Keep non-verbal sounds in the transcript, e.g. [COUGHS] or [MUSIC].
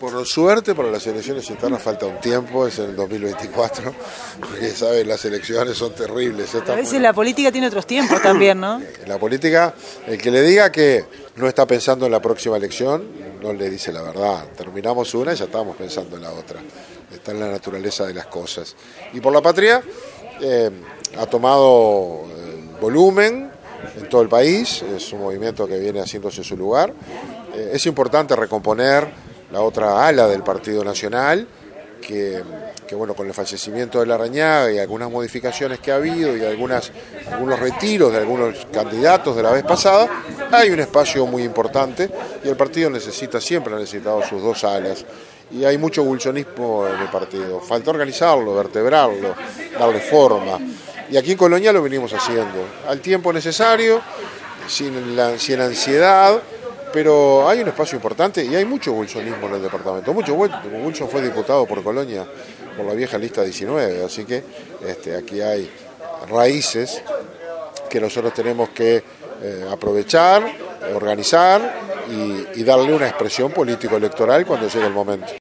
Por suerte, para las elecciones internas falta un tiempo, es en el 2024, porque saben, las elecciones son terribles. A veces la política tiene otros tiempos también, ¿no? [COUGHS] La política, el que le diga que no está pensando en la próxima elección, no le dice la verdad. Terminamos una y ya estamos pensando en la otra. Está en la naturaleza de las cosas. Y por la patria eh, ha tomado eh, volumen en todo el país, es un movimiento que viene haciéndose su lugar. Eh, es importante recomponer la otra ala del Partido Nacional, que, bueno, con el fallecimiento de la Rañaga y algunas modificaciones que ha habido y algunas, algunos retiros de algunos candidatos de la vez pasada, hay un espacio muy importante y el partido necesita, siempre ha necesitado sus dos alas. Y hay mucho bulchonismo en el partido. Falta organizarlo, vertebrarlo, darle forma. Y aquí en Colonia lo venimos haciendo. Al tiempo necesario, sin, la, sin ansiedad, pero hay un espacio importante y hay mucho bolsonismo en el departamento. Mucho Wilson fue diputado por Colonia por la vieja lista 19, así que este, aquí hay raíces que nosotros tenemos que eh, aprovechar, organizar y darle una expresión político-electoral cuando llegue el momento.